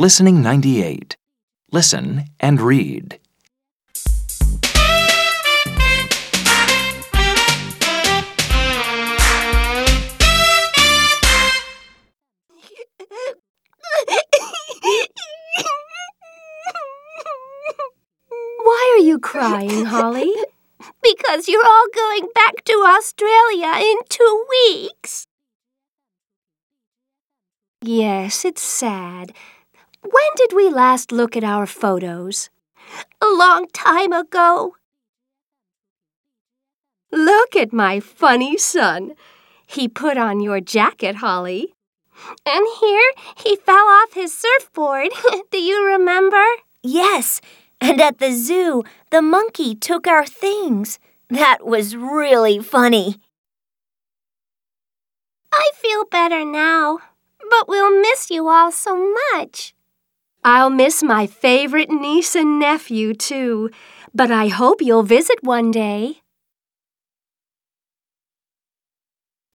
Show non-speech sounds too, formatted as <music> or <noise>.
Listening 98. Listen and read. Why are you crying, Holly? <laughs> because you're all going back to Australia in two weeks. Yes, it's sad. When did we last look at our photos? A long time ago. Look at my funny son. He put on your jacket, Holly. And here he fell off his surfboard. <laughs> Do you remember? Yes, and at the zoo, the monkey took our things. That was really funny. I feel better now, but we'll miss you all so much. I'll miss my favorite niece and nephew, too, but I hope you'll visit one day.